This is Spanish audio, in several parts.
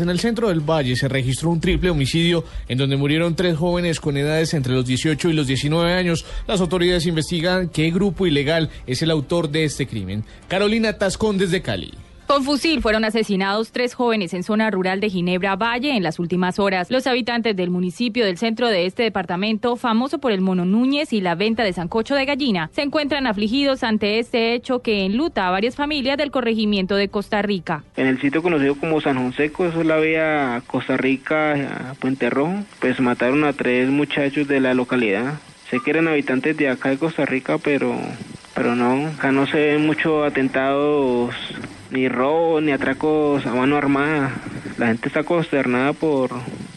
En el centro del Valle se registró un triple homicidio en donde murieron tres jóvenes con edades entre los 18 y los 19 años. Las autoridades investigan qué grupo ilegal es el autor de este crimen. Carolina Tascón desde Cali. Con fusil fueron asesinados tres jóvenes en zona rural de Ginebra Valle en las últimas horas. Los habitantes del municipio del centro de este departamento, famoso por el mono Núñez y la venta de sancocho de gallina, se encuentran afligidos ante este hecho que enluta a varias familias del corregimiento de Costa Rica. En el sitio conocido como San Joseco, eso es la vía Costa Rica, Puente Rojo, pues mataron a tres muchachos de la localidad. Sé que eran habitantes de acá de Costa Rica, pero, pero no, acá no se ven muchos atentados ni robo ni atracos a mano armada. La gente está consternada por,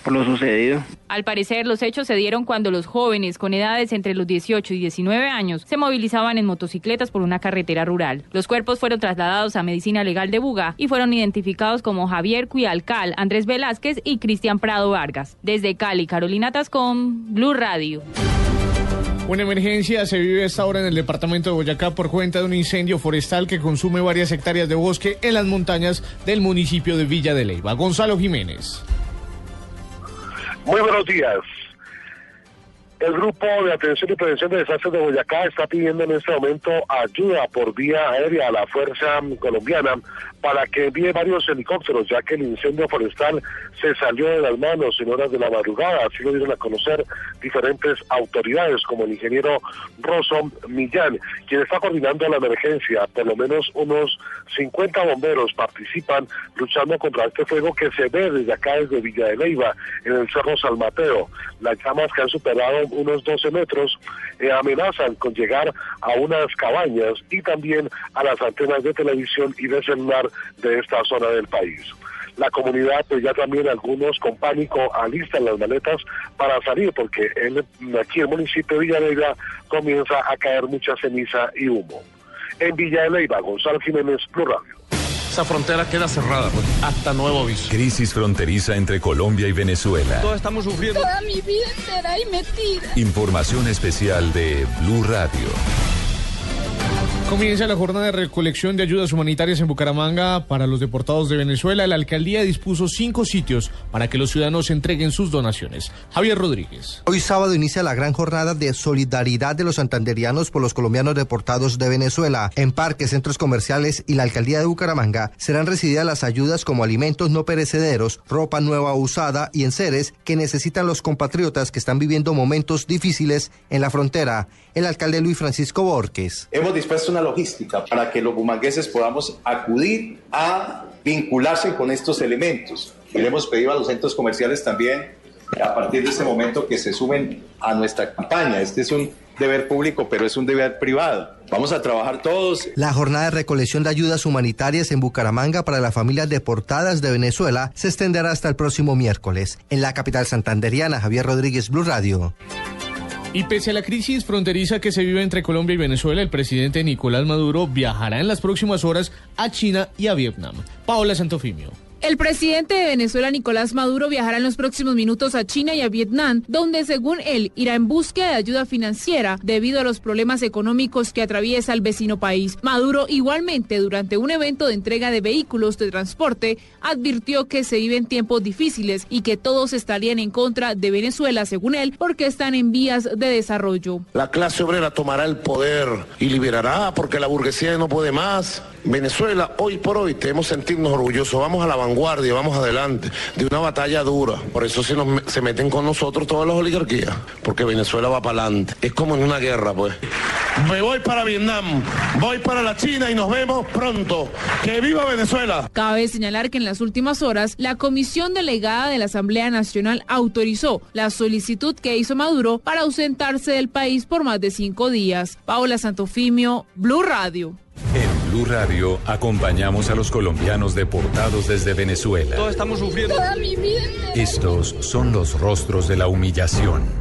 por lo sucedido. Al parecer, los hechos se dieron cuando los jóvenes con edades entre los 18 y 19 años se movilizaban en motocicletas por una carretera rural. Los cuerpos fueron trasladados a Medicina Legal de Buga y fueron identificados como Javier Cuialcal, Andrés Velázquez y Cristian Prado Vargas. Desde Cali, Carolina Tascón, Blue Radio. Una emergencia se vive esta hora en el departamento de Boyacá por cuenta de un incendio forestal que consume varias hectáreas de bosque en las montañas del municipio de Villa de Leyva. Gonzalo Jiménez. Muy buenos días. El Grupo de Atención y Prevención de Desastres de Boyacá está pidiendo en este momento ayuda por vía aérea a la Fuerza Colombiana para que envíe varios helicópteros, ya que el incendio forestal se salió de las manos en horas de la madrugada. Así lo dieron a conocer diferentes autoridades, como el ingeniero Rosso Millán, quien está coordinando la emergencia. Por lo menos unos 50 bomberos participan luchando contra este fuego que se ve desde acá, desde Villa de Leyva, en el Cerro San Mateo. Las llamas que han superado unos 12 metros eh, amenazan con llegar a unas cabañas y también a las antenas de televisión y de celular de esta zona del país. La comunidad, pues ya también algunos con pánico alistan las maletas para salir, porque en, aquí en el municipio de Villa comienza a caer mucha ceniza y humo. En Villa de Leyva, Gonzalo Jiménez, Blue Radio. Esa frontera queda cerrada, pues, hasta nuevo aviso. Crisis fronteriza entre Colombia y Venezuela. Todos estamos sufriendo. Toda mi vida entera y metida. Información especial de Blue Radio. Comienza la jornada de recolección de ayudas humanitarias en Bucaramanga para los deportados de Venezuela. La alcaldía dispuso cinco sitios para que los ciudadanos entreguen sus donaciones. Javier Rodríguez. Hoy sábado inicia la gran jornada de solidaridad de los santanderianos por los colombianos deportados de Venezuela. En parques, centros comerciales y la alcaldía de Bucaramanga serán recibidas las ayudas como alimentos no perecederos, ropa nueva o usada y enseres que necesitan los compatriotas que están viviendo momentos difíciles en la frontera. El alcalde Luis Francisco Borges. Hemos dispuesto una logística para que los bumangueses podamos acudir a vincularse con estos elementos. Y le hemos pedido a los centros comerciales también, a partir de este momento, que se sumen a nuestra campaña. Este es un deber público, pero es un deber privado. Vamos a trabajar todos. La jornada de recolección de ayudas humanitarias en Bucaramanga para las familias deportadas de Venezuela se extenderá hasta el próximo miércoles. En la capital santanderiana, Javier Rodríguez, Blue Radio. Y pese a la crisis fronteriza que se vive entre Colombia y Venezuela, el presidente Nicolás Maduro viajará en las próximas horas a China y a Vietnam. Paola Santofimio. El presidente de Venezuela, Nicolás Maduro, viajará en los próximos minutos a China y a Vietnam, donde, según él, irá en búsqueda de ayuda financiera debido a los problemas económicos que atraviesa el vecino país. Maduro, igualmente, durante un evento de entrega de vehículos de transporte, advirtió que se viven tiempos difíciles y que todos estarían en contra de Venezuela, según él, porque están en vías de desarrollo. La clase obrera tomará el poder y liberará porque la burguesía no puede más. Venezuela, hoy por hoy, debemos sentirnos orgullosos. Vamos a la vanguardia, vamos adelante, de una batalla dura. Por eso se, nos, se meten con nosotros todas las oligarquías, porque Venezuela va para adelante. Es como en una guerra, pues. Me voy para Vietnam, voy para la China y nos vemos pronto. ¡Que viva Venezuela! Cabe señalar que en las últimas horas, la Comisión Delegada de la Asamblea Nacional autorizó la solicitud que hizo Maduro para ausentarse del país por más de cinco días. Paola Santofimio, Blue Radio. En Blue Radio acompañamos a los colombianos deportados desde Venezuela. Todos estamos sufriendo. Toda mi vida entera. Estos son los rostros de la humillación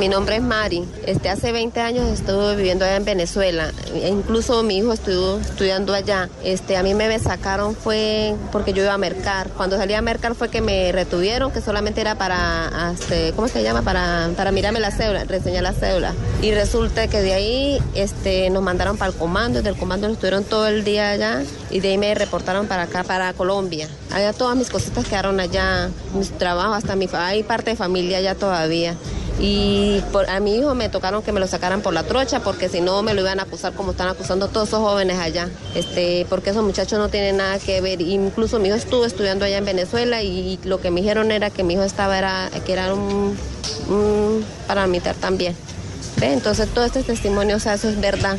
mi nombre es Mari. Este, hace 20 años estuve viviendo allá en Venezuela. E incluso mi hijo estuvo estudiando allá. Este, a mí me sacaron fue porque yo iba a mercar. Cuando salí a mercar fue que me retuvieron, que solamente era para, este, ¿cómo se llama? Para, para mirarme la cédula, reseñar la cédula. Y resulta que de ahí este, nos mandaron para el comando. Desde el comando nos estuvieron todo el día allá y de ahí me reportaron para acá, para Colombia. Allá todas mis cositas quedaron allá, mis trabajos, hasta mi, hay parte de familia allá todavía. Y por, a mi hijo me tocaron que me lo sacaran por la trocha porque si no me lo iban a acusar como están acusando todos esos jóvenes allá. Este, porque esos muchachos no tienen nada que ver. Incluso mi hijo estuvo estudiando allá en Venezuela y, lo que me dijeron era que mi hijo estaba era que era un, un paramilitar también. ¿Ve? Entonces todo este testimonio, o sea, eso es verdad,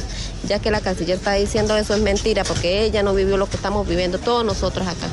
ya que la canciller está diciendo eso es mentira, porque ella no vivió lo que estamos viviendo todos nosotros acá.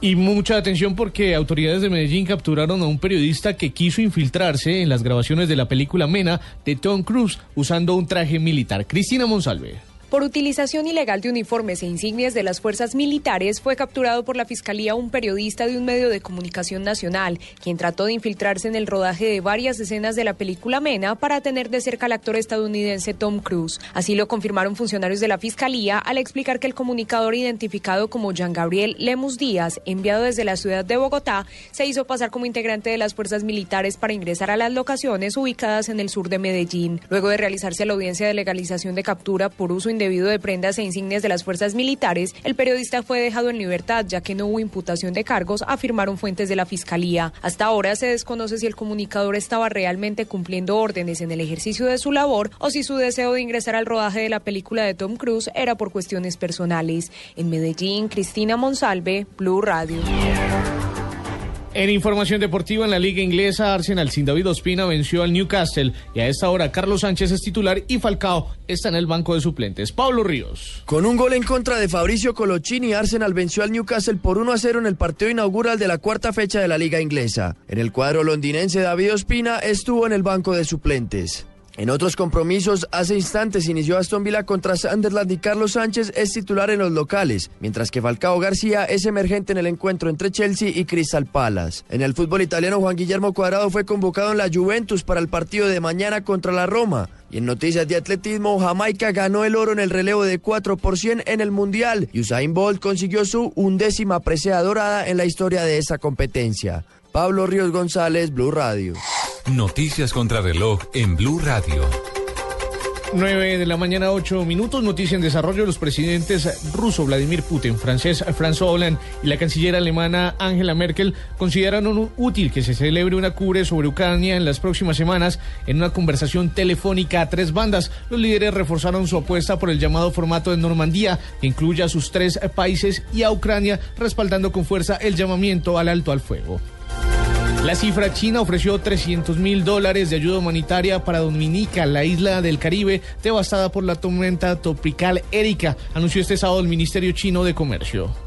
Y mucha atención porque autoridades de Medellín capturaron a un periodista que quiso infiltrarse en las grabaciones de la película Mena de Tom Cruise usando un traje militar. Cristina Monsalve. Por utilización ilegal de uniformes e insignias de las fuerzas militares, fue capturado por la Fiscalía un periodista de un medio de comunicación nacional, quien trató de infiltrarse en el rodaje de varias escenas de la película Mena para tener de cerca al actor estadounidense Tom Cruise. Así lo confirmaron funcionarios de la Fiscalía al explicar que el comunicador identificado como Jean Gabriel Lemus Díaz, enviado desde la ciudad de Bogotá, se hizo pasar como integrante de las fuerzas militares para ingresar a las locaciones ubicadas en el sur de Medellín. Luego de realizarse la audiencia de legalización de captura por uso indebido de prendas e insignias de las fuerzas militares, el periodista fue dejado en libertad ya que no hubo imputación de cargos, afirmaron fuentes de la Fiscalía. Hasta ahora se desconoce si el comunicador estaba realmente cumpliendo órdenes en el ejercicio de su labor o si su deseo de ingresar al rodaje de la película de Tom Cruise era por cuestiones personales. En Medellín, Cristina Monsalve, Blue Radio. En información deportiva en la liga inglesa, Arsenal sin David Ospina venció al Newcastle y a esta hora Carlos Sánchez es titular y Falcao está en el banco de suplentes. Pablo Ríos. Con un gol en contra de Fabricio Coloccini, Arsenal venció al Newcastle por 1 a 0 en el partido inaugural de la cuarta fecha de la liga inglesa. En el cuadro londinense, David Ospina estuvo en el banco de suplentes. En otros compromisos, hace instantes inició Aston Villa contra Sunderland y Carlos Sánchez es titular en los locales, mientras que Falcao García es emergente en el encuentro entre Chelsea y Crystal Palace. En el fútbol italiano, Juan Guillermo Cuadrado fue convocado en la Juventus para el partido de mañana contra la Roma. Y en noticias de atletismo, Jamaica ganó el oro en el relevo de 4 por 100 en el Mundial y Usain Bolt consiguió su undécima presea dorada en la historia de esa competencia. Pablo Ríos González, Blue Radio. Noticias contra reloj en Blue Radio. 9 de la mañana, 8 minutos. Noticia en desarrollo. Los presidentes ruso Vladimir Putin, francés François Hollande y la canciller alemana Angela Merkel consideraron útil que se celebre una cumbre sobre Ucrania en las próximas semanas en una conversación telefónica a tres bandas. Los líderes reforzaron su apuesta por el llamado formato de Normandía, que incluye a sus tres países y a Ucrania, respaldando con fuerza el llamamiento al alto al fuego. La cifra china ofreció 300 mil dólares de ayuda humanitaria para Dominica, la isla del Caribe, devastada por la tormenta tropical Erika, anunció este sábado el Ministerio Chino de Comercio.